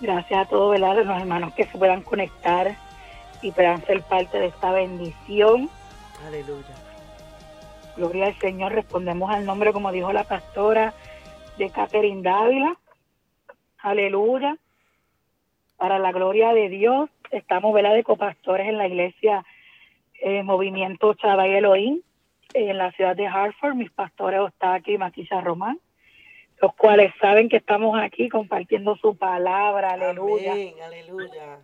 Gracias a todos ¿verdad? los hermanos que se puedan conectar y puedan ser parte de esta bendición. Aleluya. Gloria al Señor. Respondemos al nombre, como dijo la pastora de Catherine Dávila. Aleluya. Para la gloria de Dios, estamos ¿verdad? de copastores en la iglesia eh, Movimiento Chava y Elohim, en la ciudad de Hartford. Mis pastores Ostaki y Maquilla Román los cuales saben que estamos aquí compartiendo su palabra, aleluya. Amén, aleluya.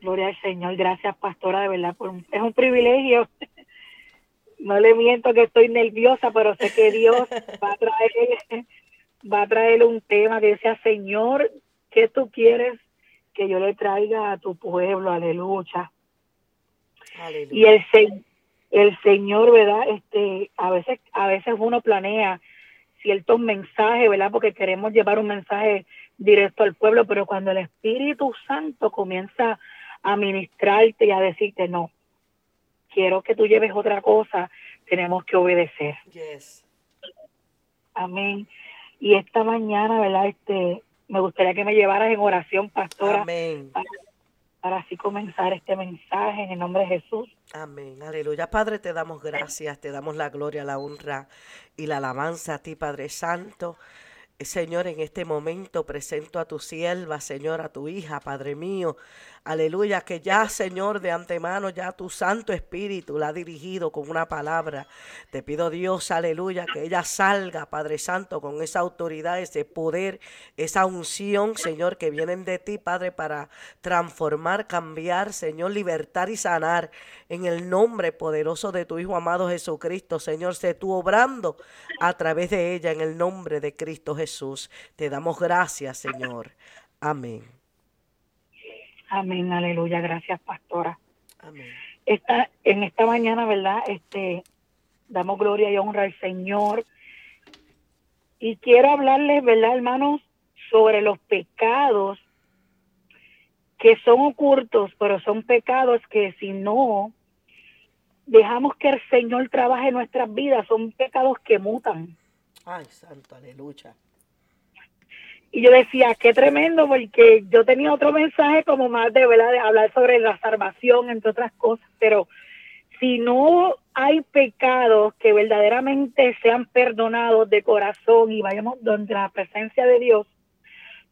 Gloria al Señor, gracias pastora, de verdad, por, es un privilegio. No le miento que estoy nerviosa, pero sé que Dios va a traer, va a traer un tema que sea, Señor, ¿qué tú quieres que yo le traiga a tu pueblo? Aleluya. aleluya. Y el, el Señor, ¿verdad? Este, a veces, a veces uno planea ciertos mensajes, ¿verdad? Porque queremos llevar un mensaje directo al pueblo, pero cuando el Espíritu Santo comienza a ministrarte y a decirte, no, quiero que tú lleves otra cosa, tenemos que obedecer. Yes. Amén. Y esta mañana, ¿verdad? Este, me gustaría que me llevaras en oración, pastora. Amén para así comenzar este mensaje en el nombre de Jesús. Amén, aleluya. Padre, te damos gracias, te damos la gloria, la honra y la alabanza a ti, Padre Santo. Señor, en este momento presento a tu sierva, Señor, a tu hija, Padre mío, Aleluya, que ya, Señor, de antemano, ya tu Santo Espíritu la ha dirigido con una palabra. Te pido, Dios, aleluya, que ella salga, Padre Santo, con esa autoridad, ese poder, esa unción, Señor, que vienen de ti, Padre, para transformar, cambiar, Señor, libertar y sanar. En el nombre poderoso de tu Hijo amado Jesucristo, Señor, sé tú obrando a través de ella en el nombre de Cristo Jesús. Te damos gracias, Señor. Amén. Amén, aleluya, gracias pastora. Amén. Esta, en esta mañana, ¿verdad? Este, damos gloria y honra al Señor. Y quiero hablarles, ¿verdad, hermanos? Sobre los pecados que son ocultos, pero son pecados que si no dejamos que el Señor trabaje en nuestras vidas, son pecados que mutan. Ay, santo, aleluya. Y yo decía, qué tremendo, porque yo tenía otro mensaje como más de, ¿verdad? de hablar sobre la salvación, entre otras cosas, pero si no hay pecados que verdaderamente sean perdonados de corazón y vayamos donde la presencia de Dios,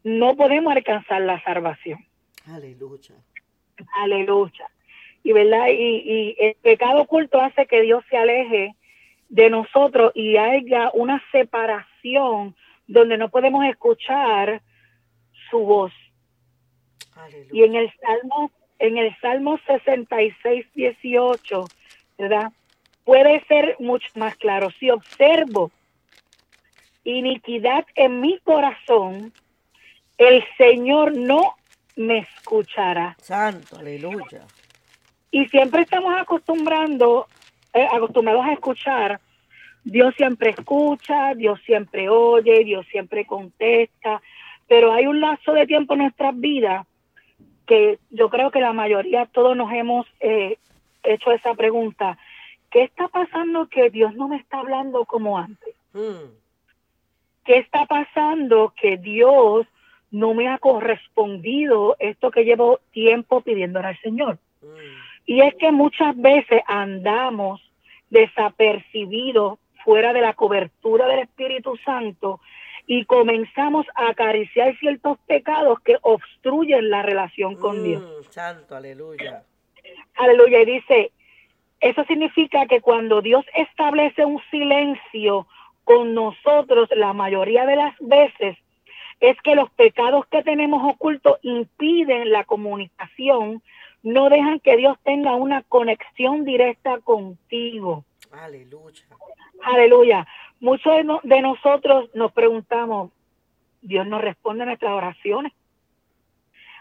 no podemos alcanzar la salvación. Aleluya. Aleluya. Y verdad, y, y el pecado oculto hace que Dios se aleje de nosotros y haya una separación donde no podemos escuchar su voz. Y en el Salmo, en el Salmo 66, 18, ¿verdad? Puede ser mucho más claro. Si observo iniquidad en mi corazón, el Señor no me escuchará. Santo, aleluya. Y siempre estamos acostumbrando, eh, acostumbrados a escuchar Dios siempre escucha, Dios siempre oye, Dios siempre contesta, pero hay un lazo de tiempo en nuestras vidas que yo creo que la mayoría, todos nos hemos eh, hecho esa pregunta. ¿Qué está pasando que Dios no me está hablando como antes? Hmm. ¿Qué está pasando que Dios no me ha correspondido esto que llevo tiempo pidiéndole al Señor? Hmm. Y es que muchas veces andamos desapercibidos fuera de la cobertura del Espíritu Santo y comenzamos a acariciar ciertos pecados que obstruyen la relación con mm, Dios. Santo, aleluya. Aleluya. Y dice, eso significa que cuando Dios establece un silencio con nosotros, la mayoría de las veces, es que los pecados que tenemos ocultos impiden la comunicación, no dejan que Dios tenga una conexión directa contigo. Aleluya. Aleluya. Muchos de, nosotros nos preguntamos, Dios no responde a nuestras oraciones.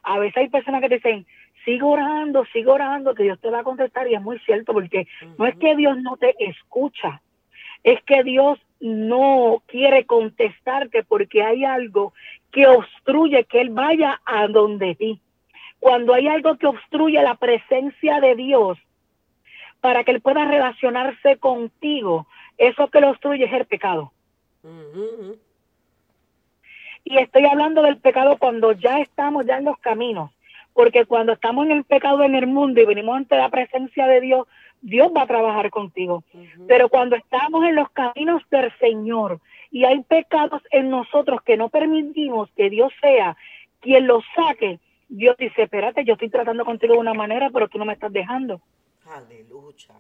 A veces hay personas que dicen, sigo orando, sigo orando, que Dios te va a contestar y es muy cierto porque no es que Dios no te escucha, es que Dios no quiere contestarte porque hay algo que obstruye que Él vaya a donde ti. Cuando hay algo que obstruye la presencia de Dios, para que Él pueda relacionarse contigo, eso que lo obstruye es el pecado. Y estoy hablando del pecado cuando ya estamos ya en los caminos, porque cuando estamos en el pecado en el mundo y venimos ante la presencia de Dios, Dios va a trabajar contigo. Pero cuando estamos en los caminos del Señor y hay pecados en nosotros que no permitimos que Dios sea quien los saque, Dios dice, espérate, yo estoy tratando contigo de una manera, pero tú no me estás dejando. Aleluya.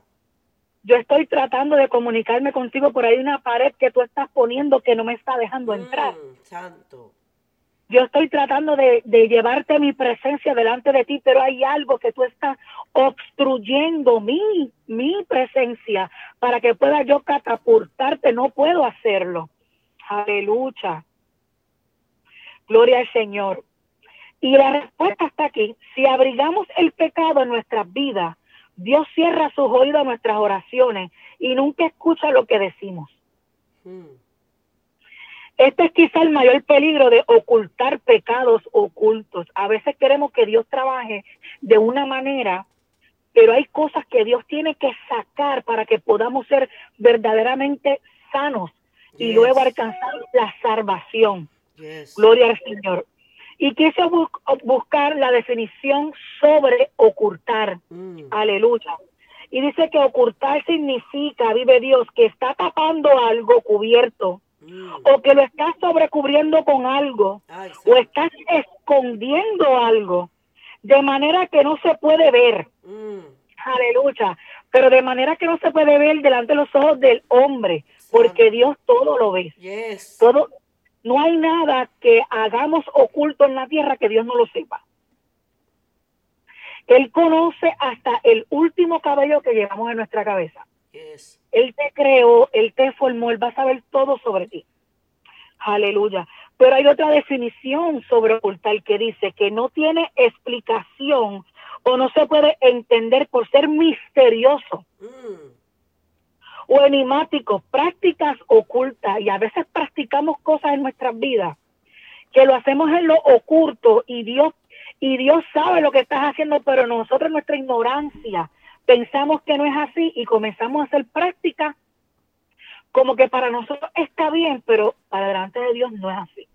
Yo estoy tratando de comunicarme contigo, por ahí una pared que tú estás poniendo que no me está dejando Mm, entrar. santo. Yo estoy tratando de, de llevarte mi presencia delante de ti, pero hay algo que tú estás obstruyendo mi, mi presencia para que pueda yo catapultarte. No puedo hacerlo. Aleluya. Gloria al Señor. Y la respuesta está aquí. Si abrigamos el pecado en nuestras vidas, Dios cierra sus oídos a nuestras oraciones y nunca escucha lo que decimos. Mm, Este es quizá el mayor peligro de ocultar pecados ocultos. A veces queremos que Dios trabaje de una manera, pero hay cosas que Dios tiene que sacar para que podamos ser verdaderamente sanos y Yes. luego alcanzar la salvación. yes. Gloria al Señor. Y quise bu- buscar la definición sobre ocultar. Mm, Aleluya. Y dice que ocultar significa, vive Dios, que está tapando algo cubierto mm. o que lo estás sobrecubriendo con algo Ay, o estás escondiendo algo de manera que no se puede ver. Mm, Aleluya. Pero de manera que no se puede ver delante de los ojos del hombre, porque Dios todo lo ve. yes. Todo no hay nada que hagamos oculto en la tierra que Dios no lo sepa. Él conoce hasta el último cabello que llevamos en nuestra cabeza. Yes. Él te creó, Él te formó, Él va a saber todo sobre ti. Aleluya. Pero hay otra definición sobre ocultar que dice que no tiene explicación o no se puede entender por ser misterioso Mm, o enigmático, prácticas ocultas. Y a veces practicamos cosas en nuestras vidas que lo hacemos en lo oculto y Dios y Dios sabe lo que estás haciendo, pero nosotros nuestra ignorancia pensamos que no es así y comenzamos a hacer prácticas como que para nosotros está bien, pero para delante de Dios no es así.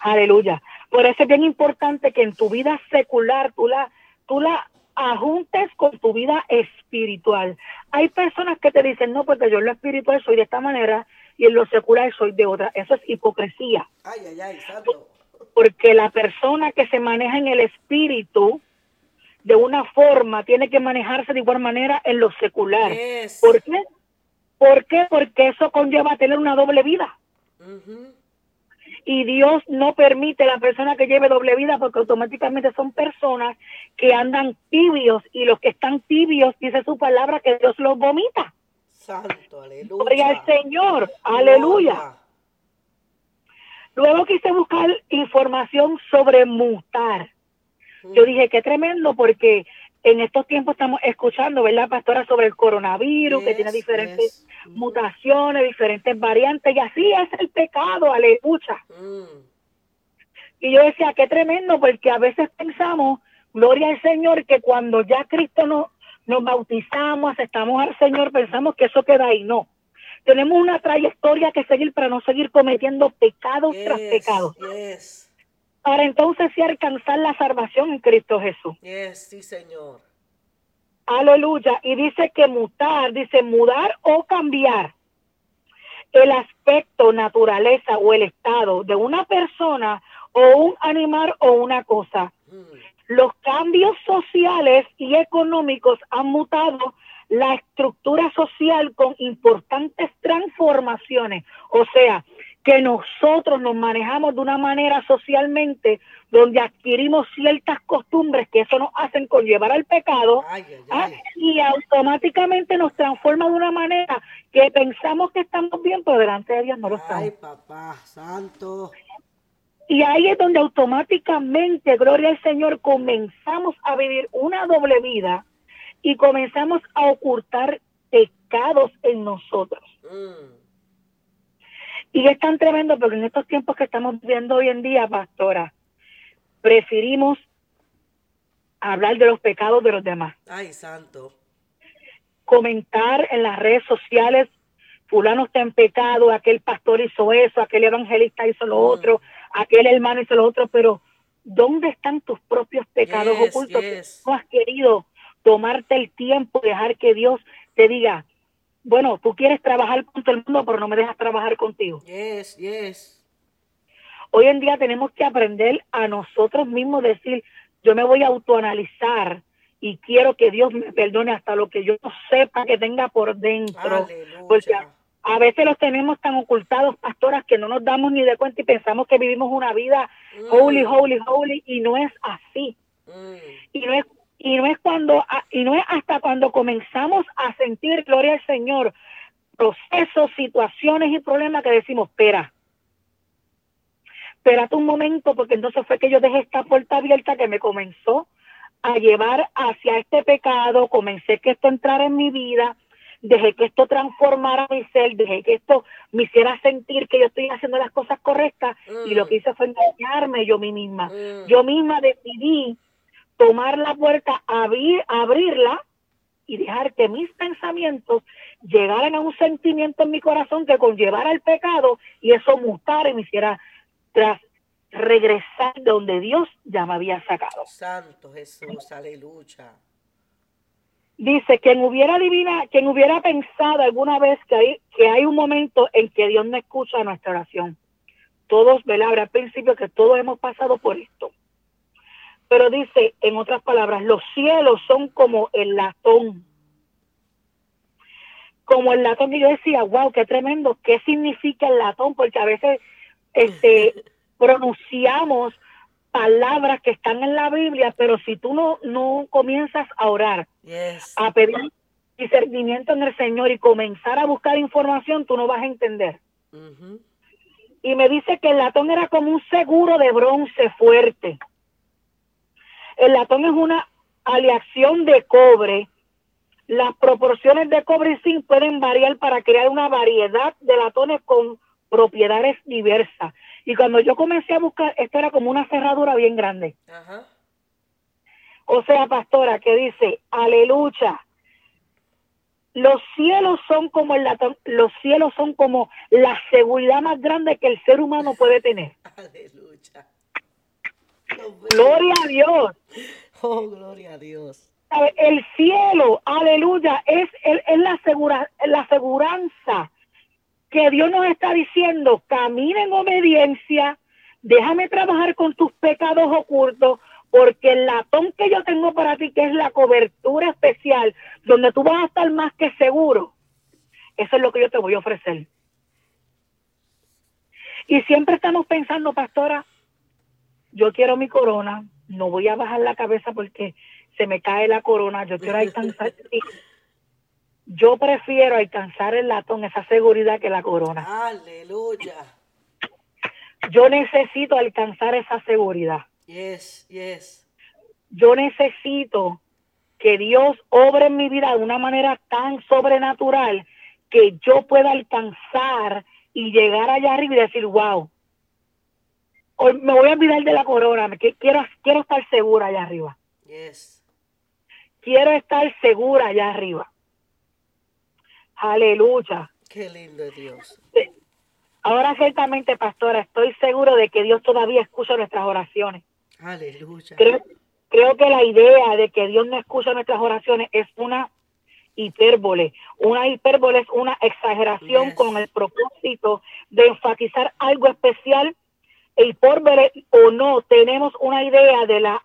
Aleluya. Por eso es bien importante que en tu vida secular tú la, tú la ajuntes con tu vida espiritual. Hay personas que te dicen, no, porque yo en lo espiritual soy de esta manera y en lo secular soy de otra. Eso es hipocresía Ay, ay, ay, santo. porque la persona que se maneja en el espíritu de una forma tiene que manejarse de igual manera en lo secular. Yes. ¿Por qué? ¿Por qué? Porque eso conlleva tener una doble vida. Y Dios no permite a la persona que lleve doble vida porque automáticamente son personas que andan tibios y los que están tibios, dice su palabra, que Dios los vomita. Santo, aleluya. Gloria al Señor, aleluya. Gloria. Luego quise buscar información sobre mutar. Yo dije, qué tremendo, porque en estos tiempos estamos escuchando, ¿verdad, pastora, sobre el coronavirus, que tiene diferentes yes. mutaciones, diferentes variantes, y así es el pecado, aleluya. Mm, Y yo decía, qué tremendo, porque a veces pensamos, gloria al Señor, que cuando ya Cristo nos, nos bautizamos, aceptamos al Señor, pensamos que eso queda ahí. No. Tenemos una trayectoria que seguir para no seguir cometiendo pecados tras pecados. Yes. Para entonces sí alcanzar la salvación en Cristo Jesús. Yes, sí, señor. Aleluya. Y dice que mutar, dice mudar o cambiar el aspecto, naturaleza o el estado de una persona o un animal o una cosa. Los cambios sociales y económicos han mutado la estructura social con importantes transformaciones. O sea, que nosotros nos manejamos de una manera socialmente donde adquirimos ciertas costumbres que eso nos hacen conllevar al pecado Ay, ay, ah, ay. y automáticamente nos transforma de una manera que pensamos que estamos bien, pero delante de Dios no lo estamos. Ay, papá, santo. Y ahí es donde automáticamente, gloria al Señor, comenzamos a vivir una doble vida y comenzamos a ocultar pecados en nosotros. Mm, Y es tan tremendo porque en estos tiempos que estamos viviendo hoy en día, pastora, preferimos hablar de los pecados de los demás. Ay, santo. comentar en las redes sociales fulano está en pecado, aquel pastor hizo eso, aquel evangelista hizo lo Mm. otro, aquel hermano hizo lo otro, pero ¿dónde están tus propios pecados Yes, ocultos yes. que no has querido tomarte el tiempo, dejar que Dios te diga, bueno, tú quieres trabajar con todo el mundo, pero no me dejas trabajar contigo? Yes, yes. Hoy en día tenemos que aprender a nosotros mismos decir, yo me voy a autoanalizar y quiero que Dios me perdone hasta lo que yo no sepa que tenga por dentro. Porque a, veces los tenemos tan ocultados, pastoras, que no nos damos ni de cuenta y pensamos que vivimos una vida holy, Mm, holy, holy, y no es así. mm. Y no es, y no es cuando, a- y no es hasta cuando comenzamos a sentir, gloria al Señor, procesos, situaciones y problemas que decimos, espera, espérate un momento, porque entonces fue que yo dejé esta puerta abierta que me comenzó a llevar hacia este pecado, comencé que esto entrara en mi vida, dejé que esto transformara mi ser, dejé que esto me hiciera sentir que yo estoy haciendo las cosas correctas y lo que hice fue engañarme yo mí misma. Mm. Yo misma decidí tomar la puerta, abrir, abrirla y dejar que mis pensamientos llegaran a un sentimiento en mi corazón que conllevara el pecado y eso mutara y me hiciera tras regresar de donde Dios ya me había sacado. Santo Jesús, aleluya. Dice, quien hubiera adivina, quien hubiera pensado alguna vez que hay, que hay un momento en que Dios no escucha nuestra oración. Todos, ¿verdad? Habrá al principio que todos hemos pasado por esto. Pero dice, en otras palabras, los cielos son como el latón. Como el latón que yo decía, wow, qué tremendo, ¿qué significa el latón? Porque a veces este, pronunciamos palabras que están en la Biblia, pero si tú no, no comienzas a orar, Yes. a pedir discernimiento en el Señor y comenzar a buscar información, tú no vas a entender. Y me dice que el latón era como un seguro de bronce fuerte. El latón es una aleación de cobre. Las proporciones de cobre y zinc pueden variar para crear una variedad de latones con propiedades diversas. Y cuando yo comencé a buscar, esto era como una cerradura bien grande. Ajá. O sea, pastora, que dice, aleluya. Los cielos son como el latón, los cielos son como la seguridad más grande que el ser humano puede tener. Aleluya. Gloria a Dios. Oh, gloria a Dios. ¿Sabe? El cielo, aleluya, es, es, es la, segura, la aseguranza que Dios nos está diciendo, camina en obediencia, déjame trabajar con tus pecados ocultos, porque el latón que yo tengo para ti, que es la cobertura especial, donde tú vas a estar más que seguro, eso es lo que yo te voy a ofrecer. Y siempre estamos pensando, pastora, yo quiero mi corona, no voy a bajar la cabeza porque se me cae la corona, yo quiero alcanzar, yo prefiero alcanzar el latón, esa seguridad que la corona. Aleluya. Yo necesito alcanzar esa seguridad. Yes, yes. Yo necesito que Dios obre en mi vida de una manera tan sobrenatural que yo pueda alcanzar y llegar allá arriba y decir, wow, hoy me voy a olvidar de la corona, que- quiero, quiero estar segura allá arriba. Yes. Quiero estar segura allá arriba. Aleluya. Qué lindo Dios. Ahora ciertamente, pastora, estoy seguro de que Dios todavía escucha nuestras oraciones. Aleluya. Creo, creo que la idea de que Dios no escucha nuestras oraciones es una hipérbole. Una hipérbole es una exageración Yes. con el propósito de enfatizar algo especial. E hipérbole o no, tenemos una idea de la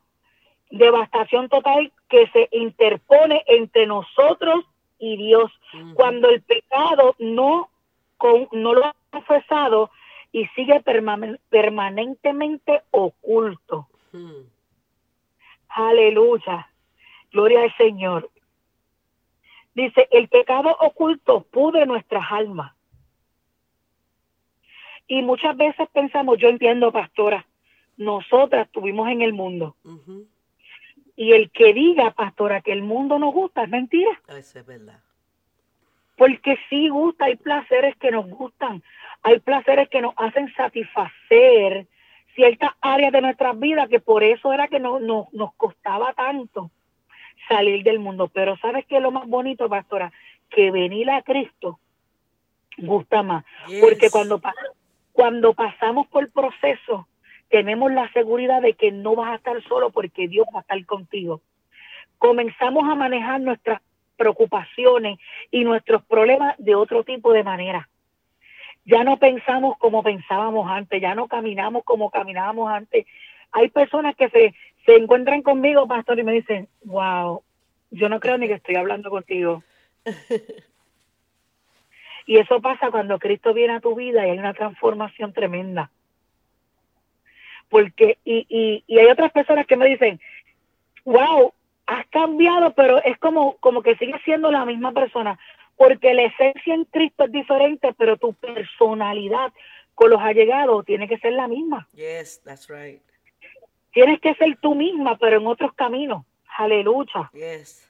devastación total que se interpone entre nosotros y Dios. Cuando el pecado no, con, no lo ha confesado y sigue permanen- permanentemente oculto. Aleluya. Gloria al Señor. Dice, el pecado oculto pudre nuestras almas. Y muchas veces pensamos, yo entiendo, pastora, nosotras estuvimos en el mundo. Y el que diga, pastora, que el mundo nos gusta, es mentira. Eso es verdad. Porque sí gusta, hay placeres que nos gustan, hay placeres que nos hacen satisfacer ciertas áreas de nuestras vidas que por eso era que no, no- nos costaba tanto salir del mundo. Pero ¿sabes qué es lo más bonito, pastora? Que venir a Cristo gusta más. Porque cuando, cuando pasamos por el proceso, tenemos la seguridad de que no vas a estar solo porque Dios va a estar contigo. Comenzamos a manejar nuestras preocupaciones y nuestros problemas de otro tipo de manera. Ya no pensamos como pensábamos antes, ya no caminamos como caminábamos antes. Hay personas que se, se encuentran conmigo, pastor, y me dicen, wow, yo no creo ni que estoy hablando contigo. y eso pasa cuando Cristo viene a tu vida y hay una transformación tremenda porque y, y, y hay otras personas que me dicen, wow, has cambiado, pero es como, como que sigues siendo la misma persona, porque la esencia en Cristo es diferente, pero tu personalidad con los allegados tiene que ser la misma. Yes, that's right. Tienes que ser tú misma, pero en otros caminos. Aleluya. Yes.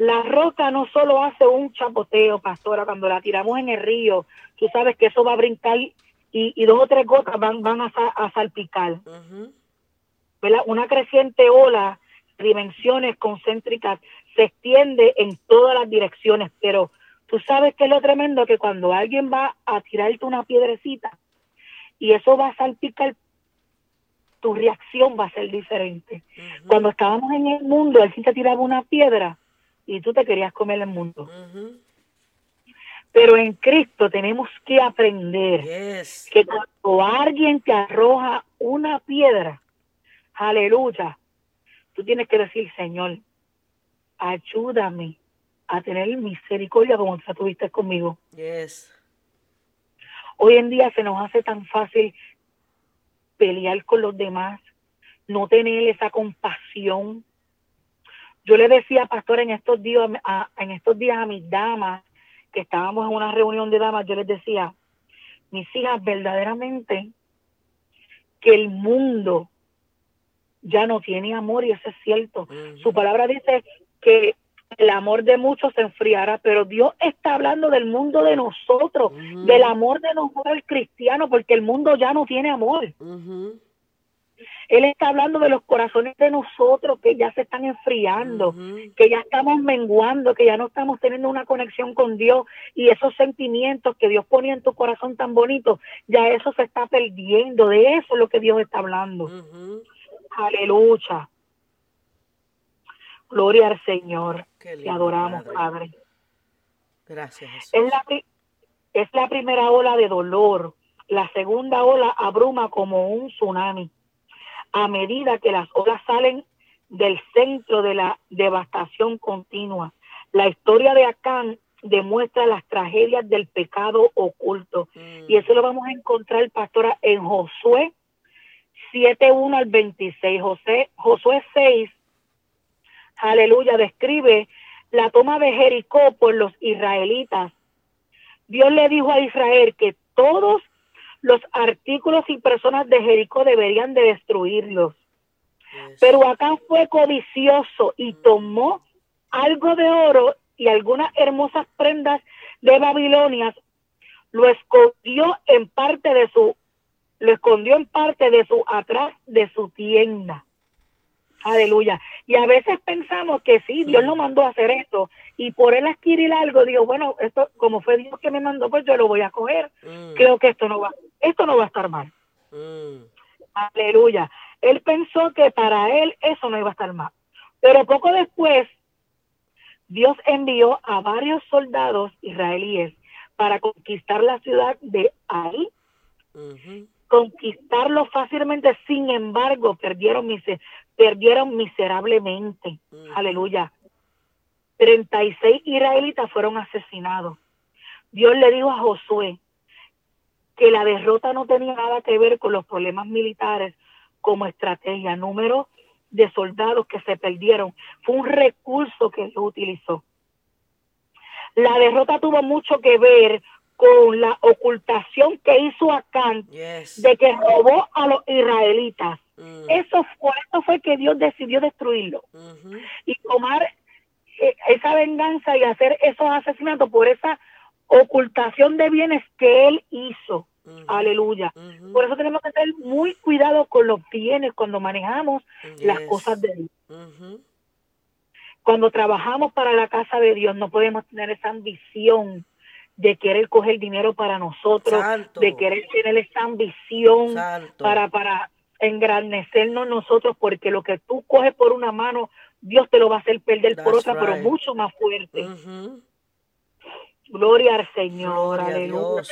La roca no solo hace un chapoteo, pastora, cuando la tiramos en el río, tú sabes que eso va a brincar y, dos o tres gotas van, van a, salpicar. Una creciente ola, dimensiones concéntricas, se extiende en todas las direcciones, pero tú sabes que es lo tremendo que cuando alguien va a tirarte una piedrecita y eso va a salpicar, tu reacción va a ser diferente. Cuando estábamos en el mundo, él sí te tiraba una piedra y tú te querías comer el mundo. Pero en Cristo tenemos que aprender que cuando alguien te arroja una piedra, aleluya, tú tienes que decir, Señor, ayúdame a tener misericordia como tú tuviste conmigo. Hoy en día se nos hace tan fácil pelear con los demás, no tener esa compasión. Yo le decía, pastor, en estos días en estos días a mis damas, que estábamos en una reunión de damas, yo les decía, mis hijas, verdaderamente que el mundo ya no tiene amor y eso es cierto. Su palabra dice que el amor de muchos se enfriará, pero Dios está hablando del mundo de nosotros, del amor de nosotros el cristiano, porque el mundo ya no tiene amor. Él está hablando de los corazones de nosotros que ya se están enfriando, que ya estamos menguando, que ya no estamos teniendo una conexión con Dios y esos sentimientos que Dios ponía en tu corazón tan bonito, ya eso se está perdiendo. De eso es lo que Dios está hablando. Aleluya. Gloria al Señor. Te adoramos, Padre. Gracias. Es la, es la primera ola de dolor. La segunda ola abruma como un tsunami a medida que las olas salen del centro de la devastación continua. La historia de Acán demuestra las tragedias del pecado oculto. Y eso lo vamos a encontrar, pastora, en Josué 7.1 al 26. José, Josué 6, aleluya, describe la toma de Jericó por los israelitas. Dios le dijo a Israel que todos los artículos y personas de Jericó deberían de destruirlos. Pero acá fue codicioso y mm. tomó algo de oro y algunas hermosas prendas de Babilonia, lo escondió en parte de su, lo escondió en parte de su atrás de su tienda. Aleluya. Y a veces pensamos que sí, Dios lo mandó a hacer esto. Y por él adquirir algo, digo, bueno, esto, como fue Dios que me mandó, pues yo lo voy a coger. Mm. Creo que esto no va, esto no va a estar mal. Mm. Aleluya. Él pensó que para él eso no iba a estar mal. Pero poco después, Dios envió a varios soldados israelíes para conquistar la ciudad de Ahí conquistarlo fácilmente, sin embargo, perdieron, perdieron miserablemente. Mm. Aleluya. 36 israelitas fueron asesinados. Dios le dijo a Josué que la derrota no tenía nada que ver con los problemas militares como estrategia. Número de soldados que se perdieron fue un recurso que él utilizó. La derrota tuvo mucho que ver con la ocultación que hizo Acán de que robó a los israelitas. Mm. Eso fue, eso fue que Dios decidió destruirlo y tomar eh, esa venganza y hacer esos asesinatos por esa ocultación de bienes que él hizo. Aleluya. Por eso tenemos que tener muy cuidado con los bienes cuando manejamos las cosas de Dios. Cuando trabajamos para la casa de Dios no podemos tener esa ambición de querer coger dinero para nosotros, Santo. de querer tener esa ambición Santo. para, para engrandecernos nosotros, porque lo que tú coges por una mano, Dios te lo va a hacer perder por otra, pero mucho más fuerte. Gloria al Señor, Gloria aleluya. Dios.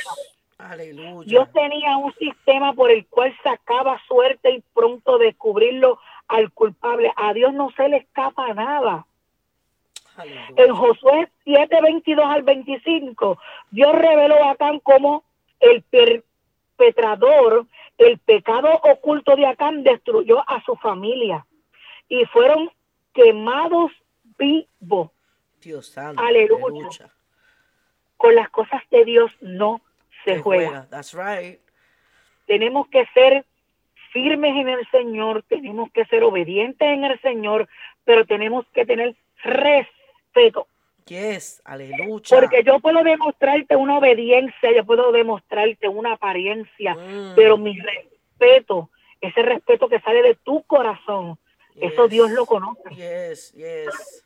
Aleluya. Dios tenía un sistema por el cual sacaba suerte y pronto descubrirlo al culpable. A Dios no se le escapa nada. Aleluya. En Josué 7, 22 al 25, Dios reveló a Acán como el perpetrador, el pecado oculto de Acán destruyó a su familia y fueron quemados vivos. Dios santo. Aleluya. Con las cosas de Dios no se Se juega. juega. That's right. tenemos que ser firmes en el Señor, tenemos que ser obedientes en el Señor, pero tenemos que tener respeto. Yes. Aleluya. Porque yo puedo demostrarte una obediencia, yo puedo demostrarte una apariencia, Mm. pero mi respeto, ese respeto que sale de tu corazón, eso. Dios lo conoce. Yes. Yes.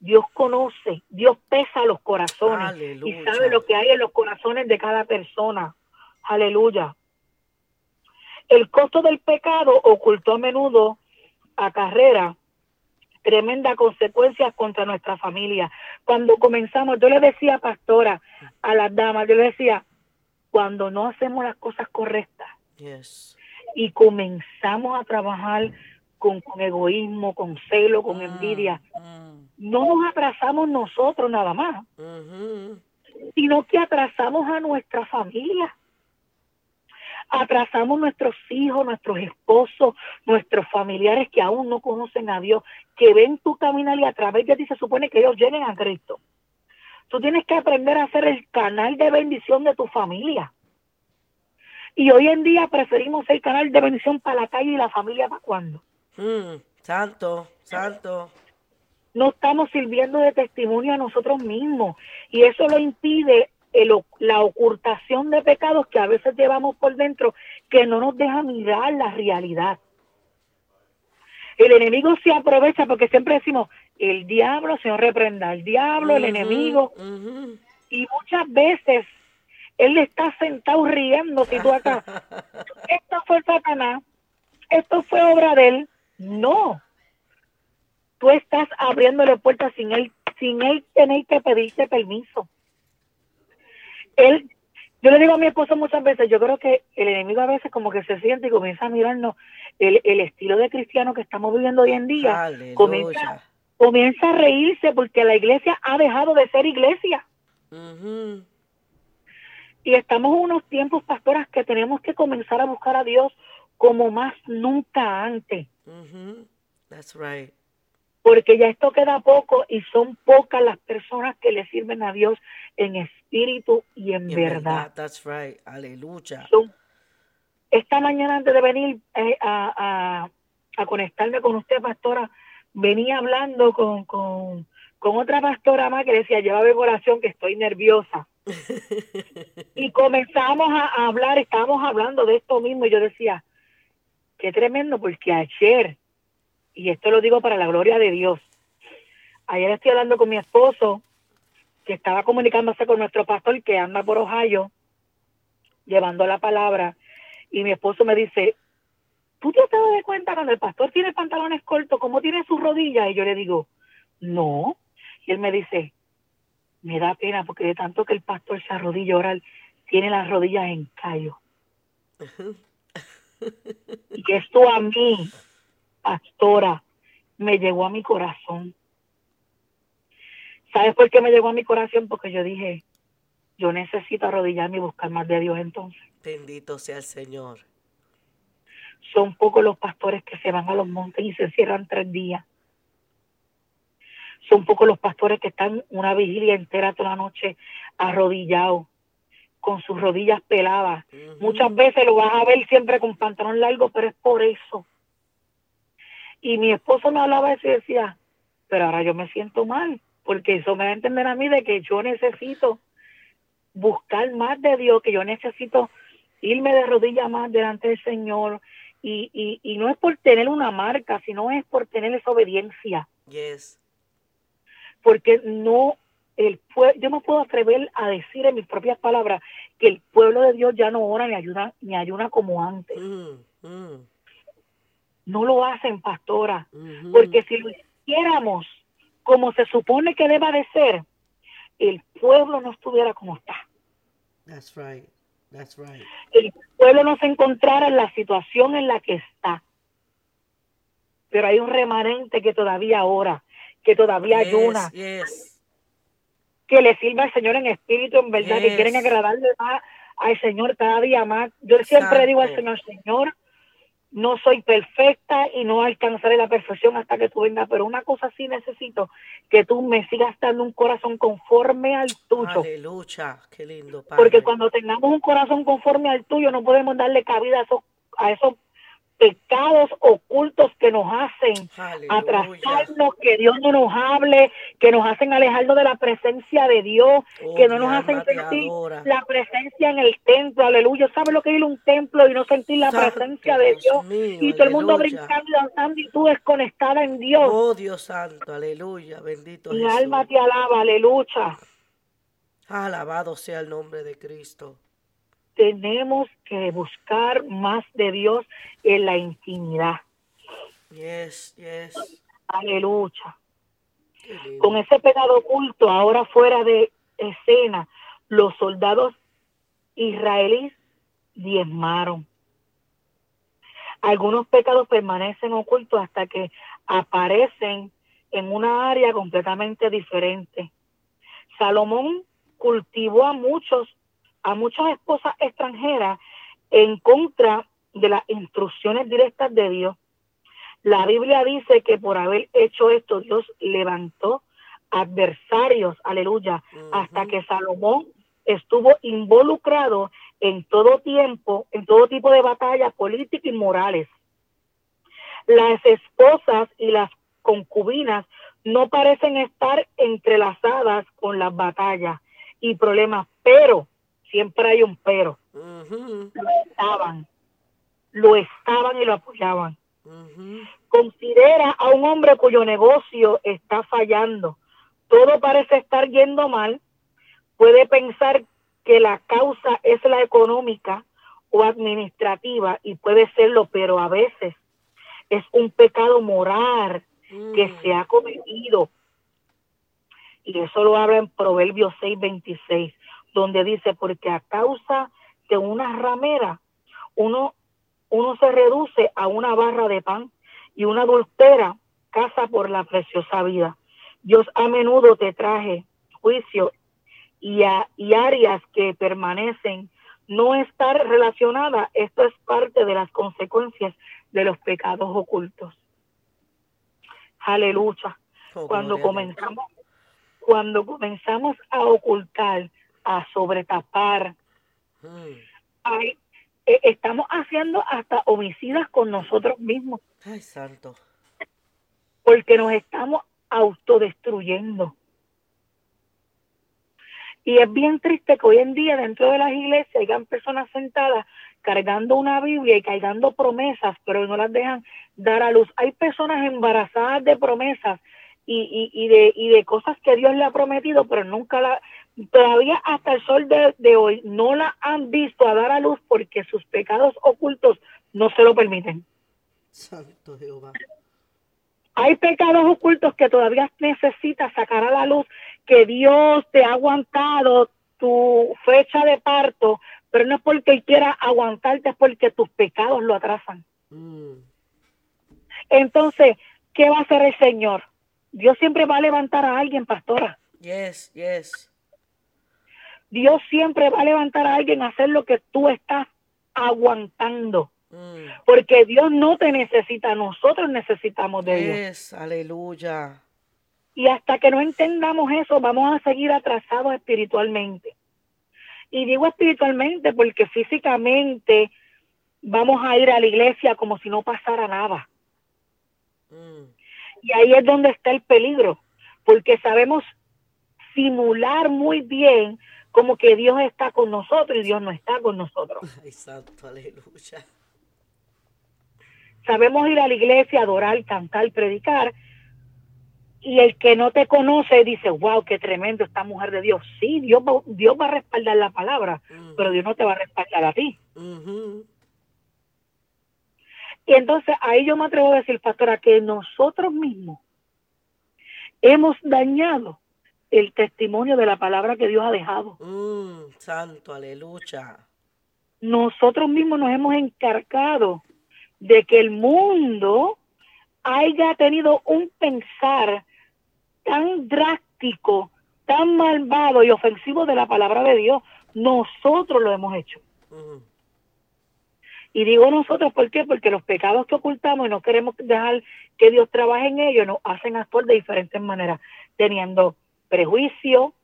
Dios conoce, Dios pesa los corazones Aleluya. y sabe lo que hay en los corazones de cada persona. Aleluya. El costo del pecado ocultó a menudo a carrera tremenda consecuencias contra nuestra familia. Cuando comenzamos, yo le decía, pastora, a las damas, yo le decía, cuando no hacemos las cosas correctas Yes. y comenzamos a trabajar con, con egoísmo, con celo, con Mm, envidia, mm, no nos atrasamos nosotros nada más, sino que atrasamos a nuestra familia. Atrasamos nuestros hijos, nuestros esposos, nuestros familiares que aún no conocen a Dios, que ven tu caminar y a través de ti se supone que ellos lleguen a Cristo. Tú tienes que aprender a ser el canal de bendición de tu familia. Y hoy en día preferimos ser canal de bendición para la calle y la familia para cuando. Mm, Santo. Santo. no estamos sirviendo de testimonio a nosotros mismos y eso lo impide el la ocultación de pecados que a veces llevamos por dentro que no nos deja mirar la realidad. El enemigo se aprovecha porque siempre decimos, el diablo, Señor reprenda, el diablo, el enemigo, y muchas veces él está sentado riendo si tú acá, esto fue Satanás, esto fue obra de él. No. Tú estás abriéndole puertas sin él, sin él tener que pedirte permiso. Él, yo le digo a mi esposo muchas veces, yo creo que el enemigo a veces como que se siente y comienza a mirarnos el, el estilo de cristiano que estamos viviendo hoy en día. Comienza, Aleluya. comienza a reírse porque la iglesia ha dejado de ser iglesia. Y estamos en unos tiempos, pastoras, que tenemos que comenzar a buscar a Dios como más nunca antes. That's right. Porque ya esto queda poco y son pocas las personas que le sirven a Dios en espíritu y en Y en verdad. That's right. Aleluya. Esta mañana antes de venir eh, a, a- a conectarme con usted, pastora, venía hablando con, con, con otra pastora más que decía, llévame corazón que estoy nerviosa. y comenzamos a, a hablar, estábamos hablando de esto mismo y yo decía, qué tremendo, porque ayer, y esto lo digo para la gloria de Dios, ayer estoy hablando con mi esposo, que estaba comunicándose con nuestro pastor que anda por Ohio, llevando la palabra, y mi esposo me dice, ¿tú te has dado de cuenta cuando el pastor tiene pantalones cortos, cómo tiene sus rodillas? Y yo le digo, no. Y él me dice, me da pena porque de tanto que el pastor se arrodilla a orar, tiene las rodillas en callo. Y esto a mí, pastora, me llegó a mi corazón. ¿Sabes por qué me llegó a mi corazón? Porque yo dije, yo necesito arrodillarme y buscar más de Dios entonces. Bendito sea el Señor. Son pocos los pastores que se van a los montes y se cierran tres días. Son pocos los pastores que están una vigilia entera toda la noche arrodillados, con sus rodillas peladas. Muchas veces lo vas a ver siempre con pantalón largo, pero es por eso. Y mi esposo me hablaba eso y decía, pero ahora yo me siento mal, porque eso me va a entender a mí de que yo necesito buscar más de Dios, que yo necesito irme de rodillas más delante del Señor. Y, y, y no es por tener una marca, sino es por tener esa obediencia Yes. porque no el pueblo, yo no puedo atrever a decir en mis propias palabras que el pueblo de Dios ya no ora ni ayuda ni ayuna como antes. Mm, mm. No lo hacen, pastora, porque si lo hiciéramos como se supone que deba de ser, el pueblo no estuviera como está. That's right. That's right. El pueblo no se encontrara en la situación en la que está. Pero hay un remanente que todavía ora, que todavía ayuna, que le sirva al Señor en espíritu, en verdad, que quieren agradarle más al Señor cada día más. Yo siempre digo al Señor, Señor, no soy perfecta y no alcanzaré la perfección hasta que tú vengas, pero una cosa sí necesito, que tú me sigas dando un corazón conforme al tuyo. Aleluya, qué lindo. Porque cuando tengamos un corazón conforme al tuyo, no podemos darle cabida a esos, a esos pecados ocultos que nos hacen atrasarnos, que Dios no nos hable, que nos hacen alejarnos de la presencia de Dios, oh, que no nos hacen sentir la presencia en el templo, aleluya. ¿Sabes lo que es ir a un templo y no sentir la presencia de Dios? y todo el mundo brincando y danzando y tú desconectada en Dios. Oh Dios santo, aleluya, bendito Mi alma te alaba, aleluya. Alabado sea el nombre de Cristo tenemos que buscar más de Dios en la intimidad. Yes, yes. Aleluya. Con ese pecado oculto ahora fuera de escena, los soldados israelíes diezmaron. Algunos pecados permanecen ocultos hasta que aparecen en una área completamente diferente. Salomón cultivó a muchos a muchas esposas extranjeras en contra de las instrucciones directas de Dios. La Biblia dice que por haber hecho esto, Dios levantó adversarios, aleluya, hasta que Salomón estuvo involucrado en todo tiempo, en todo tipo de batallas políticas y morales. Las esposas y las concubinas no parecen estar entrelazadas con las batallas y problemas, pero siempre hay un pero. Lo estaban, lo estaban y lo apoyaban. Considera a un hombre cuyo negocio está fallando. Todo parece estar yendo mal. Puede pensar que la causa es la económica o administrativa y puede serlo, pero a veces es un pecado moral que se ha cometido. Y eso lo habla en Proverbios 6:26 donde dice, porque a causa de una ramera, uno, uno se reduce a una barra de pan y una adultera casa por la preciosa vida. Dios a menudo te traje juicio y, y áreas que permanecen no estar relacionadas. Esto es parte de las consecuencias de los pecados ocultos. Aleluya. Oh, cuando comenzamos, cuando comenzamos a ocultar a sobretapar. Mm. Eh, estamos haciendo hasta homicidas con nosotros mismos. Ay, santo. Porque nos estamos autodestruyendo. Y es bien triste que hoy en día dentro de las iglesias hayan personas sentadas cargando una Biblia y cargando promesas, pero no las dejan dar a luz. Hay personas embarazadas de promesas y, y, y, de, y de cosas que Dios le ha prometido, pero nunca la, todavía hasta el sol de, hoy no la han visto a dar a luz porque sus pecados ocultos no se lo permiten. Santo Jehová. Hay pecados ocultos que todavía necesitas sacar a la luz, que Dios te ha aguantado tu fecha de parto, pero no es porque Él quiera aguantarte, es porque tus pecados lo atrasan. Mm. Entonces, ¿qué va a hacer el Señor? Dios siempre va a levantar a alguien, pastora. Yes, yes. Dios siempre va a levantar a alguien a hacer lo que tú estás aguantando. Mm. Porque Dios no te necesita, nosotros necesitamos de Dios. Aleluya. Y hasta que no entendamos eso, vamos a seguir atrasados espiritualmente. Y digo espiritualmente porque físicamente vamos a ir a la iglesia como si no pasara nada. Mm. Y ahí es donde está el peligro, porque sabemos simular muy bien como que Dios está con nosotros y Dios no está con nosotros. Ay, santo, aleluya. Sabemos ir a la iglesia, adorar, cantar, predicar, y el que no te conoce dice, wow, qué tremendo esta mujer de Dios. Sí, Dios va, Dios va a respaldar la palabra, pero Dios no te va a respaldar a ti. Y entonces ahí yo me atrevo a decir, pastora, que nosotros mismos hemos dañado el testimonio de la palabra que Dios ha dejado. Mm, santo, aleluya. Nosotros mismos nos hemos encargado de que el mundo haya tenido un pensar tan drástico, tan malvado y ofensivo de la palabra de Dios. Nosotros lo hemos hecho. Y digo nosotros, ¿por qué? Porque los pecados que ocultamos y no queremos dejar que Dios trabaje en ellos, nos hacen actuar de diferentes maneras, teniendo prejuicio,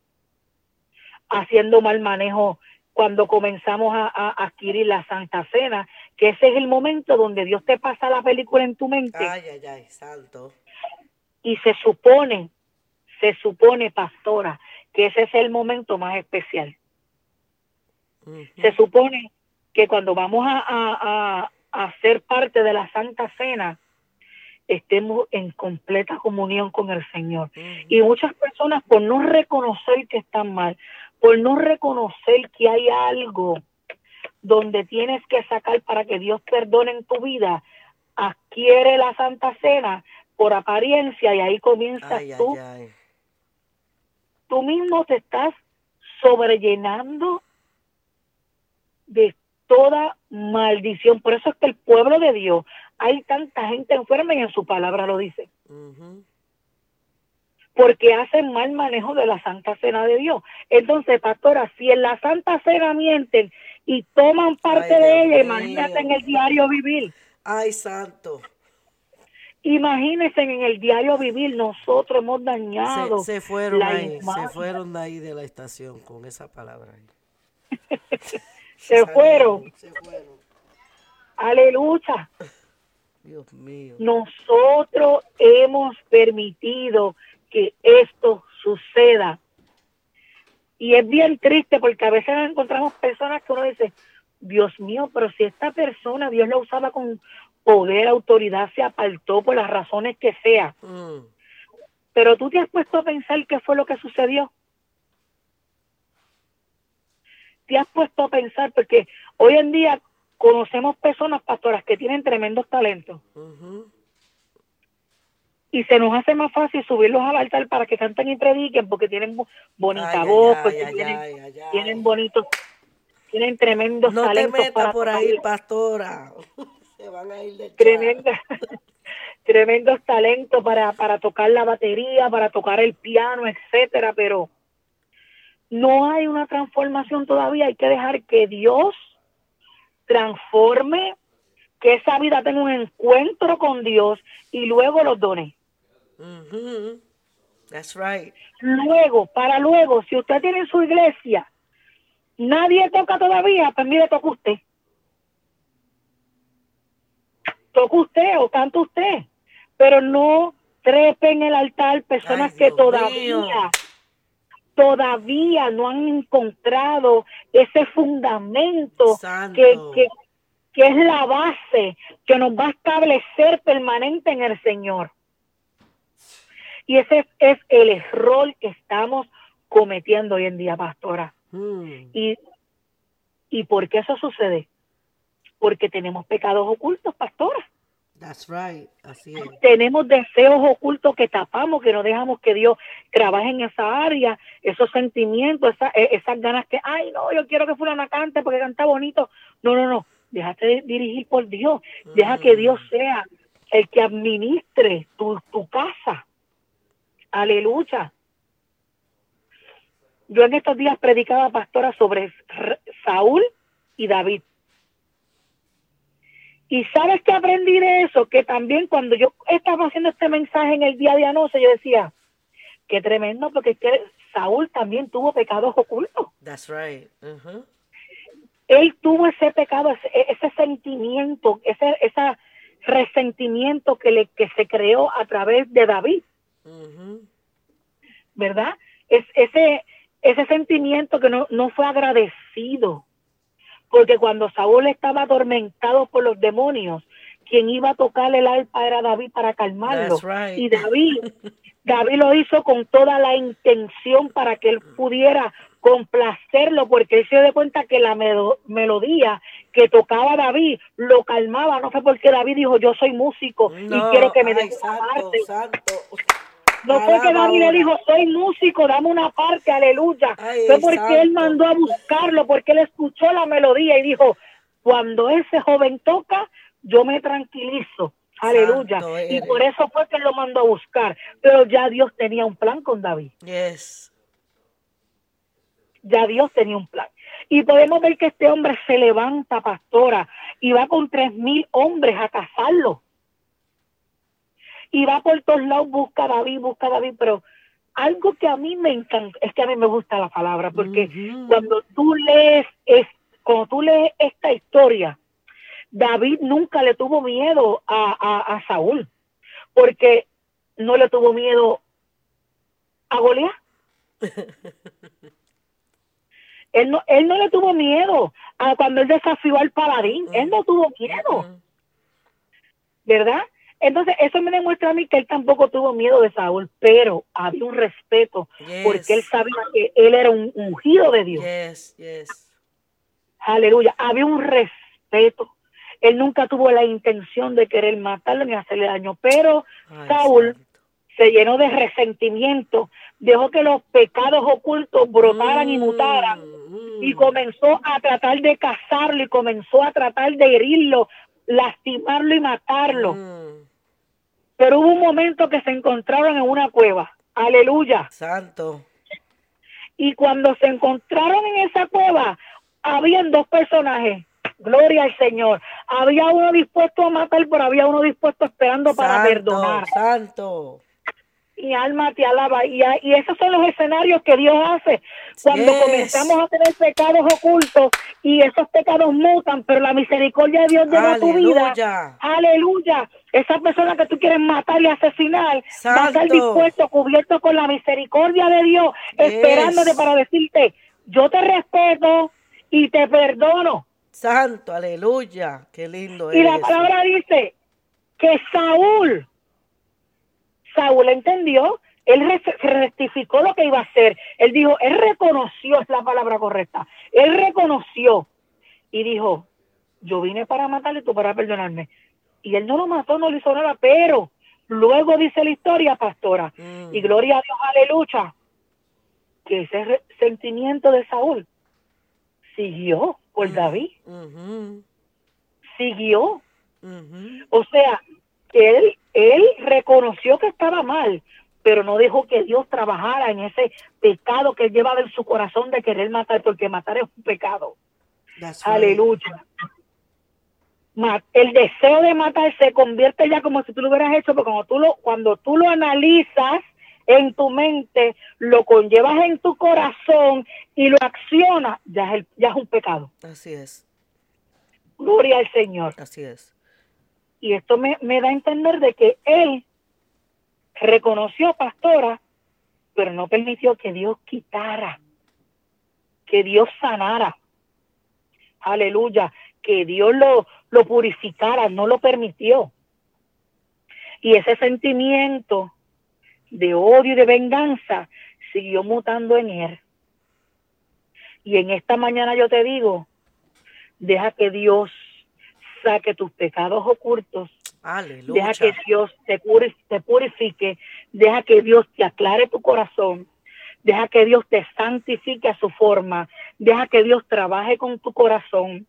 haciendo mal manejo cuando comenzamos a, adquirir la Santa Cena, que ese es el momento donde Dios te pasa la película en tu mente. Ay, ay, ay, santo. Y se supone, se supone, pastora, que ese es el momento más especial. Se supone que cuando vamos a, a, a, ser parte de la Santa Cena, estemos en completa comunión con el Señor. Y muchas personas por no reconocer que están mal, por no reconocer que hay algo donde tienes que sacar para que Dios perdone en tu vida, adquiere la Santa Cena por apariencia y ahí comienzas tú. Tú mismo te estás sobrellenando de toda maldición. Por eso es que el pueblo de Dios, hay tanta gente enferma y en su palabra lo dice. Porque hacen mal manejo de la Santa Cena de Dios. Entonces, pastora, si en la Santa Cena mienten y toman parte de ella, imagínate en el diario vivir. Ay, santo. Imagínense en el diario vivir, nosotros hemos dañado. Se, fueron ahí, se fueron de ahí de la estación con esa palabra. se, fueron. se fueron. Aleluya. Dios mío. Nosotros hemos permitido que esto suceda. Y es bien triste porque a veces encontramos personas que uno dice, Dios mío, pero si esta persona Dios la usaba con poder, autoridad, se apartó por las razones que sea. Mm. Pero tú te has puesto a pensar qué fue lo que sucedió. Te has puesto a pensar, porque hoy en día conocemos personas pastoras que tienen tremendos talentos. Y se nos hace más fácil subirlos al altar para que canten y prediquen porque tienen bonita voz, porque tienen, bonitos, tienen tremendos talentos. No te metas por ahí, pastora. se van a ir de tremendos talentos para, para tocar la batería, para tocar el piano, etcétera, pero no hay una transformación todavía. Hay que dejar que Dios transforme, que esa vida tenga un encuentro con Dios y luego los done. That's right. Luego, para luego, si usted tiene su iglesia, nadie toca todavía, pues mire, toca usted. Toca usted o canta usted, pero no trepe en el altar personas que todavía todavía no han encontrado ese fundamento que, que, es la base que nos va a establecer permanente en el Señor. Y ese es el error que estamos cometiendo hoy en día, pastora. Hmm. Y, ¿Y por qué eso sucede? Porque tenemos pecados ocultos, pastora. That's right. Así es. Tenemos deseos ocultos que tapamos, que no dejamos que Dios trabaje en esa área, esos sentimientos, e, esas ganas que, ay, no, yo quiero que fulana cante porque canta bonito. No, no, no. Déjate dirigir por Dios. Deja que Dios mm. sea el que administre tu, tu casa. Aleluya. Yo en estos días predicaba pastora sobre Saúl y David. Y sabes que aprendí de eso, que también cuando yo estaba haciendo este mensaje en el día de anoche, yo decía, qué tremendo, porque que Saúl también tuvo pecados ocultos. That's right. Él tuvo ese pecado, ese, sentimiento, ese, ese resentimiento que, le, que se creó a través de David. ¿Verdad? Es, ese, ese sentimiento que no, no fue agradecido porque cuando Saúl estaba atormentado por los demonios, quien iba a tocarle el alpa era David para calmarlo. Right. Y David, David lo hizo con toda la intención para que él pudiera complacerlo, porque él se dio cuenta que la melo- melodía que tocaba David lo calmaba. No fue porque David dijo, yo soy músico y quiero que me den santo, santo. No fue que David le dijo, soy músico, dame una parte, aleluya. Ay, fue porque él mandó a buscarlo, porque él escuchó la melodía y dijo, cuando ese joven toca, yo me tranquilizo. Aleluya. Y por eso fue que él lo mandó a buscar. Pero ya Dios tenía un plan con David. Yes. Ya Dios tenía un plan. Y podemos ver que este hombre se levanta, pastora, y va con tres mil hombres a cazarlo. Y va por todos lados, busca a David, busca a David, pero algo que a mí me encanta, es que a mí me gusta la palabra, porque cuando tú lees, es, cuando tú lees esta historia, David nunca le tuvo miedo a, a, a Saúl, porque no le tuvo miedo a Goliat. él no, él no le tuvo miedo a cuando él desafió al paladín, él no tuvo miedo. ¿verdad? Entonces, eso me demuestra a mí que él tampoco tuvo miedo de Saúl, pero había un respeto, porque él sabía que él era un ungido de Dios. Yes, yes. Aleluya. Había un respeto. Él nunca tuvo la intención de querer matarlo ni hacerle daño, pero Ay, Saúl santo. se llenó de resentimiento, dejó que los pecados ocultos brotaran y mutaran Mm, y mm. comenzó a tratar de cazarlo y comenzó a tratar de herirlo, lastimarlo y matarlo. Mm. Pero hubo un momento que se encontraron en una cueva. Aleluya. Santo. Y cuando se encontraron en esa cueva, habían dos personajes. Gloria al Señor. Había uno dispuesto a matar, pero había uno dispuesto esperando para santo, perdonar. Santo. Mi alma te alaba. Y, y esos son los escenarios que Dios hace. Cuando Yes. comenzamos a tener pecados ocultos y esos pecados mutan, pero la misericordia de Dios llega a tu vida. Aleluya. Esa persona que tú quieres matar y asesinar va a estar dispuesto, cubierto con la misericordia de Dios, Yes. esperándote para decirte, yo te respeto y te perdono. Santo, aleluya. Qué lindo Y la palabra dice que Saúl, Saúl entendió, él re- rectificó lo que iba a hacer. Él dijo, él reconoció, es la palabra correcta, él reconoció y dijo, yo vine para matarle, tú para perdonarme. Y él no lo mató, no le hizo nada, pero luego dice la historia, pastora, Mm. y gloria a Dios, aleluya, que ese sentimiento de Saúl siguió por Mm. David, siguió. ujú. O sea, él, él reconoció que estaba mal, pero no dejó que Dios trabajara en ese pecado que él llevaba en su corazón de querer matar, porque matar es un pecado. That's. Aleluya. El deseo de matar se convierte ya como si tú lo hubieras hecho, porque cuando tú lo, cuando tú lo analizas en tu mente, lo conllevas en tu corazón y lo accionas, ya es, el- ya es un pecado. Así es, Gloria al Señor. así es. Y esto me, me da a entender de que él reconoció pastora, pero no permitió que Dios quitara, que Dios sanara. Aleluya, que Dios lo, lo purificara, no lo permitió. Y ese sentimiento de odio y de venganza siguió mutando en él. Y en esta mañana yo te digo, deja que Dios saque tus pecados ocultos Aleluya. Deja que Dios te, te purifique, deja que Dios te aclare tu corazón, deja que Dios te santifique a su forma, deja que Dios trabaje con tu corazón,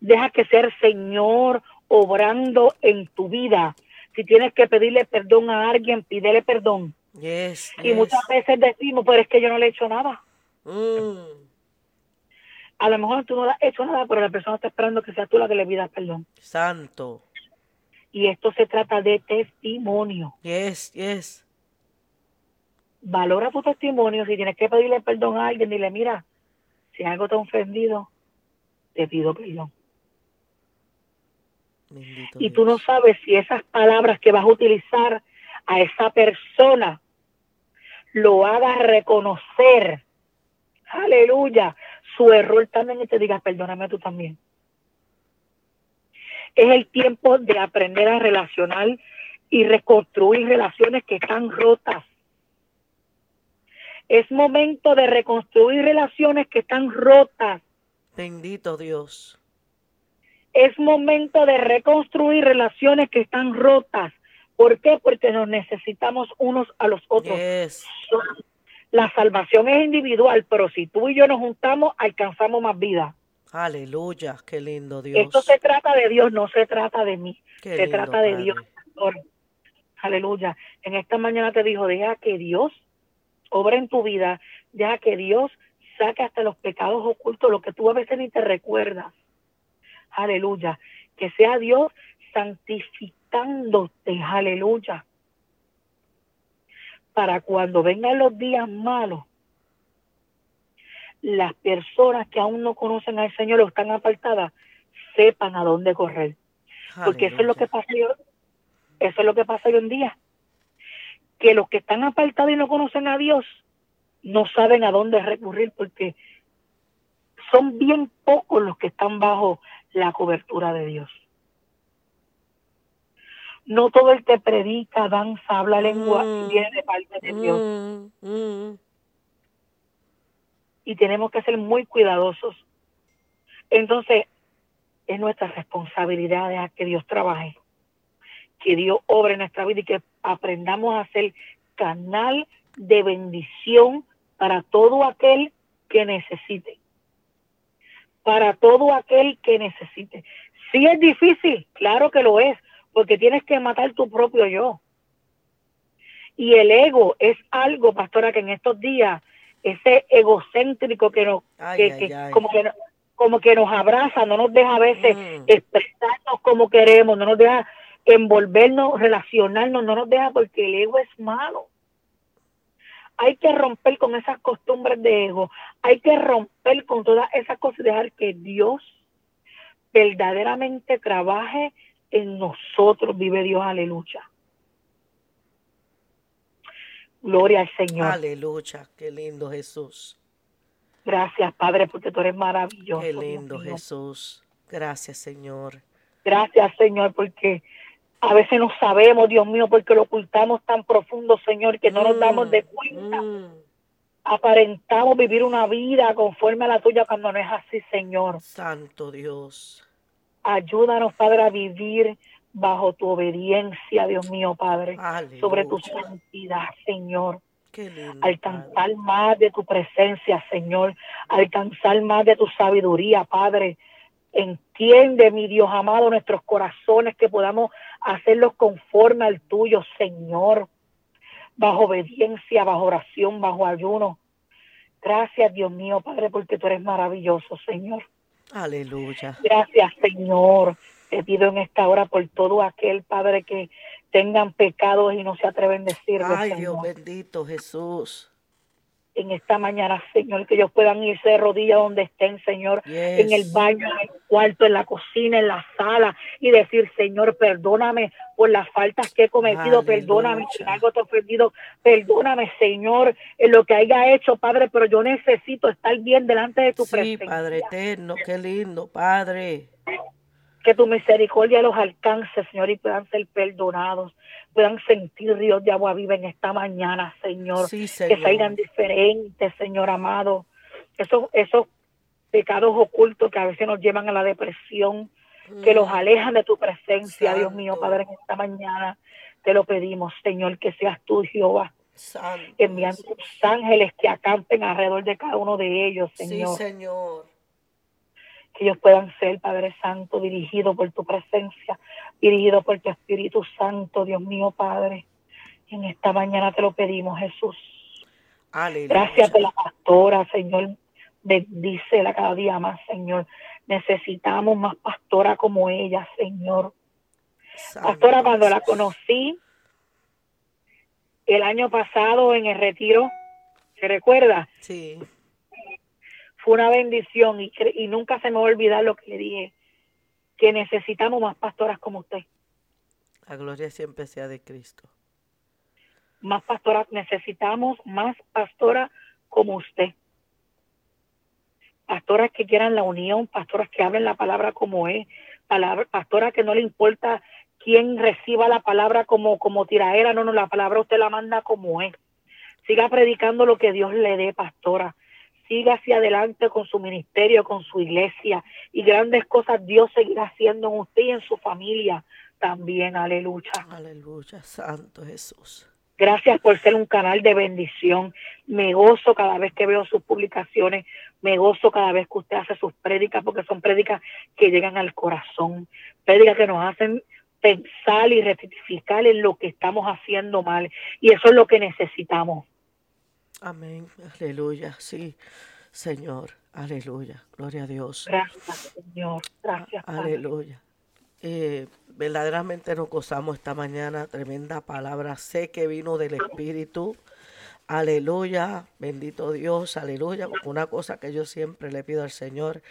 deja que el Señor obrando en tu vida. Si tienes que pedirle perdón a alguien, pídele perdón. Yes, Y yes. muchas veces decimos, pero es que yo no le he hecho nada. Mm, A lo mejor tú no has hecho nada, pero la persona está esperando que seas tú la que le pidas perdón. santo. Y esto se trata de testimonio. Yes, yes. valora tu testimonio. Si tienes que pedirle perdón a alguien, dile, mira, si algo te ha ofendido, te pido perdón. Bendito Y tú no sabes si esas palabras que vas a utilizar a esa persona lo haga reconocer, aleluya, su error también y te diga, perdóname tú también. Es el tiempo de aprender a relacionar y reconstruir relaciones que están rotas. Es momento de reconstruir relaciones que están rotas. Bendito Dios. Es momento de reconstruir relaciones que están rotas. ¿Por qué? Porque nos necesitamos unos a los otros. La salvación es individual, pero si tú y yo nos juntamos, alcanzamos más vida. Aleluya, qué lindo Dios. Esto se trata de Dios, no se trata de mí. se trata de Dios. Aleluya. En esta mañana te dijo, deja que Dios obra en tu vida, deja que Dios saque hasta los pecados ocultos, lo que tú a veces ni te recuerdas. Aleluya. Que sea Dios santificándote. Aleluya. Para cuando vengan los días malos, las personas que aún no conocen al Señor o están apartadas, sepan a dónde correr. Porque eso es lo que pasa eso es lo que pasa hoy en día. Que los que están apartados y no conocen a Dios no saben a dónde recurrir porque son bien pocos los que están bajo la cobertura de Dios. No todo el que predica, danza, habla lengua mm. viene de parte de Dios. Mm, mm. Y tenemos que ser muy cuidadosos. Entonces, es nuestra responsabilidad que Dios trabaje que Dios obre en nuestra vida y que aprendamos a ser canal de bendición para todo aquel que necesite. Para todo aquel que necesite. Si es difícil, claro que lo es, porque tienes que matar tu propio yo. Y el ego es algo, pastora, que en estos días, ese egocéntrico que nos, como que como que nos abraza, no nos deja a veces mm. expresarnos como queremos, no nos deja envolvernos, relacionarnos, no nos deja porque el ego es malo. Hay que romper con esas costumbres de ego, hay que romper con todas esas cosas y dejar que Dios verdaderamente trabaje en nosotros, vive Dios, aleluya. Gloria al Señor. Aleluya, qué lindo Jesús. Gracias, Padre, porque tú eres maravilloso. Qué lindo Jesús. Gracias, Señor. Gracias, Señor, porque a veces no sabemos, Dios mío, porque lo ocultamos tan profundo, Señor, que no nos damos de cuenta. Mm. Aparentamos vivir una vida conforme a la tuya cuando no es así, Señor. Santo Dios. Ayúdanos, Padre, a vivir bajo tu obediencia, Dios mío, Padre, sobre tu santidad, Señor. alcanzar más de tu presencia, Señor. Alcanzar más de tu sabiduría, Padre. Entiende, mi Dios amado, nuestros corazones, que podamos hacerlos conforme al tuyo, Señor, bajo obediencia, bajo oración, bajo ayuno. Gracias, Dios mío, Padre, porque tú eres maravilloso, Señor. Aleluya. Gracias, Señor. Te pido en esta hora por todo aquel, Padre, que tengan pecados y no se atreven a decirlo. Ay, Dios bendito, Jesús en esta mañana, Señor, que ellos puedan irse de rodillas donde estén, Señor, en el baño, en el cuarto, en la cocina, en la sala, y decir, Señor, perdóname por las faltas que he cometido, perdóname si algo te he ofendido, perdóname, Señor, en lo que haya hecho, Padre, pero yo necesito estar bien delante de tu sí, presencia. Padre eterno, qué lindo, Padre que tu misericordia los alcance, Señor, y puedan ser perdonados, puedan sentir ríos de agua viva en esta mañana, Señor, que salgan diferentes, Señor amado. Esos, esos pecados ocultos que a veces nos llevan a la depresión, que los mm. alejan de tu presencia, Dios mío, Padre, en esta mañana te lo pedimos, Señor, que seas tú, Jehová. enviando tus ángeles que acampen alrededor de cada uno de ellos, Señor. Sí, Señor que ellos puedan ser, Padre Santo, dirigidos por tu presencia, dirigidos por tu Espíritu Santo, Dios mío, Padre. En esta mañana te lo pedimos, Jesús. Gracias por la pastora, Señor. Bendícela cada día más, Señor. Necesitamos más pastora como ella, Señor. pastora, cuando la conocí el año pasado en el retiro, ¿se recuerda? Sí fue una bendición y, y nunca se me va a olvidar lo que le dije, que necesitamos más pastoras como usted. La gloria siempre sea de Cristo. Más pastoras, necesitamos más pastoras como usted. Pastoras que quieran la unión, pastoras que hablen la palabra como es, palabra, pastora que no le importa quién reciba la palabra como, como tiraera, no, no, la palabra usted la manda como es. Siga predicando lo que Dios le dé, pastora. Siga hacia adelante con su ministerio, con su iglesia y grandes cosas Dios seguirá haciendo en usted y en su familia también. Aleluya. Aleluya, Santo Jesús. Gracias por ser un canal de bendición. Me gozo cada vez que veo sus publicaciones. Me gozo cada vez que usted hace sus prédicas, porque son prédicas que llegan al corazón. Prédicas que nos hacen pensar y rectificar en lo que estamos haciendo mal. Y eso es lo que necesitamos. Amén. Aleluya. Sí, Señor. Aleluya. Gloria a Dios. Gracias, Señor. Gracias. Aleluya. Eh, verdaderamente nos gozamos esta mañana, tremenda palabra. Sé que vino del Espíritu. Aleluya, bendito Dios, aleluya. Una cosa que yo siempre le pido al Señor,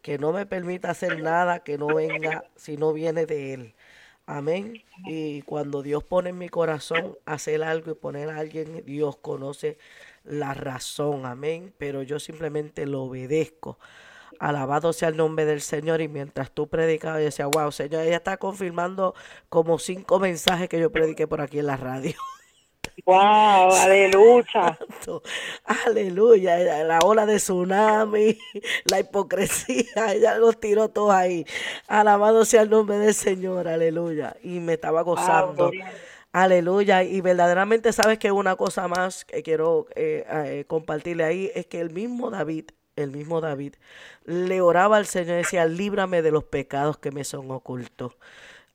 que no me permita hacer nada que no venga, si no viene de Él. Amén. Y cuando Dios pone en mi corazón hacer algo y poner a alguien, Dios conoce la razón. Amén. Pero yo simplemente lo obedezco. Alabado sea el nombre del Señor. Y mientras tú predicabas, yo decía, wow, Señor, ella está confirmando como cinco mensajes que yo prediqué por aquí en la radio. Wow, aleluya. aleluya. La ola de tsunami, la hipocresía, ella los tiró todos ahí. Alabado sea el nombre del Señor, aleluya. Y me estaba gozando. Aleluya. Y verdaderamente sabes que una cosa más que quiero eh, eh, compartirle ahí es que el mismo David el mismo David, le oraba al Señor y decía, líbrame de los pecados que me son ocultos.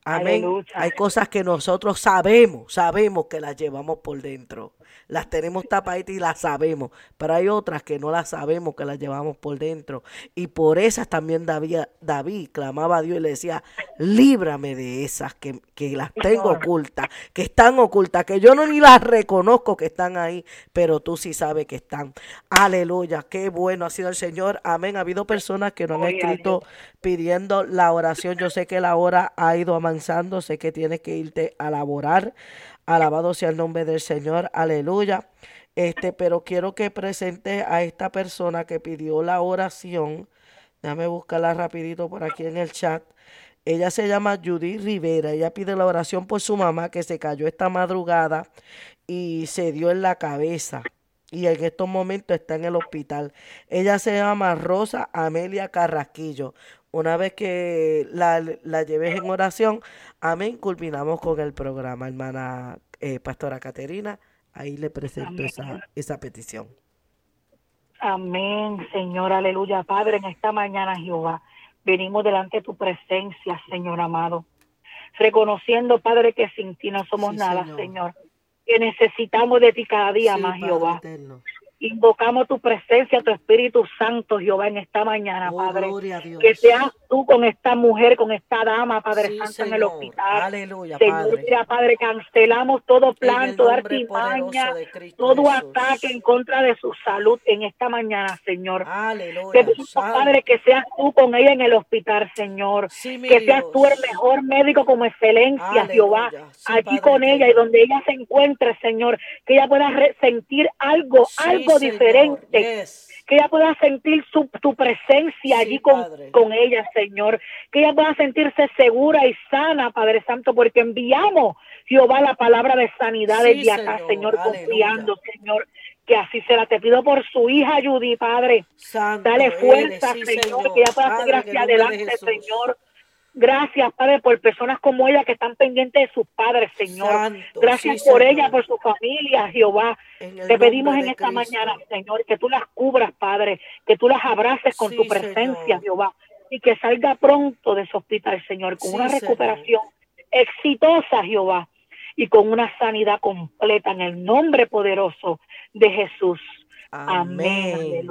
Amén. Hay cosas que nosotros sabemos, sabemos que las llevamos por dentro las tenemos tapaditas y las sabemos, pero hay otras que no las sabemos, que las llevamos por dentro. Y por esas también David, David clamaba a Dios y le decía, líbrame de esas que, que las tengo ocultas, que están ocultas, que yo no ni las reconozco que están ahí, pero tú sí sabes que están. Aleluya, qué bueno ha sido el Señor. Amén. Ha habido personas que no han escrito pidiendo la oración. Yo sé que la hora ha ido avanzando, sé que tienes que irte a laborar. Alabado sea el nombre del Señor. Aleluya. Este, pero quiero que presente a esta persona que pidió la oración. Déjame buscarla rapidito por aquí en el chat. Ella se llama Judy Rivera. Ella pide la oración por su mamá que se cayó esta madrugada y se dio en la cabeza. Y en estos momentos está en el hospital. Ella se llama Rosa Amelia Carrasquillo. Una vez que la, la lleves en oración, amén, culminamos con el programa, hermana eh, Pastora Caterina. Ahí le presento esa, esa petición. Amén, Señor, aleluya. Padre, en esta mañana, Jehová, venimos delante de tu presencia, Señor amado. Reconociendo, Padre, que sin ti no somos nada, Señor. Que necesitamos de ti cada día más, Jehová. Invocamos tu presencia, tu Espíritu Santo, Jehová, en esta mañana, oh, Padre. Que seas tú con esta mujer, con esta dama, Padre Santo, en el hospital. Aleluya, Padre. Padre, cancelamos todo plan, toda artimaña, todo ataque en contra de su salud en esta mañana, Señor. Aleluya. Padre, que seas tú con ella en el hospital, Señor. que seas tú el mejor médico como excelencia, Jehová, aquí con ella y donde ella se encuentre, Señor. Que ella pueda sentir algo, algo diferente. Que ella pueda sentir su, tu presencia allí con, con ella, Señor. Que ella pueda sentirse segura y sana, Padre Santo, porque enviamos, Jehová, la palabra de sanidad desde acá, Señor, confiando, Señor que así será. Te pido por su hija Judy, Padre. Dale fuerza, Señor, que ella pueda seguir hacia adelante, Señor. Gracias, Padre, por personas como ella que están pendientes de sus padres, Señor. Gracias por ella, por su familia, Jehová. Te pedimos en esta mañana, Señor, que tú las cubras, Padre, que tú las abraces con tu presencia, Jehová, y que salga pronto de su hospital, Señor, con una recuperación exitosa, Jehová, y con una sanidad completa en el nombre poderoso de Jesús. Amén.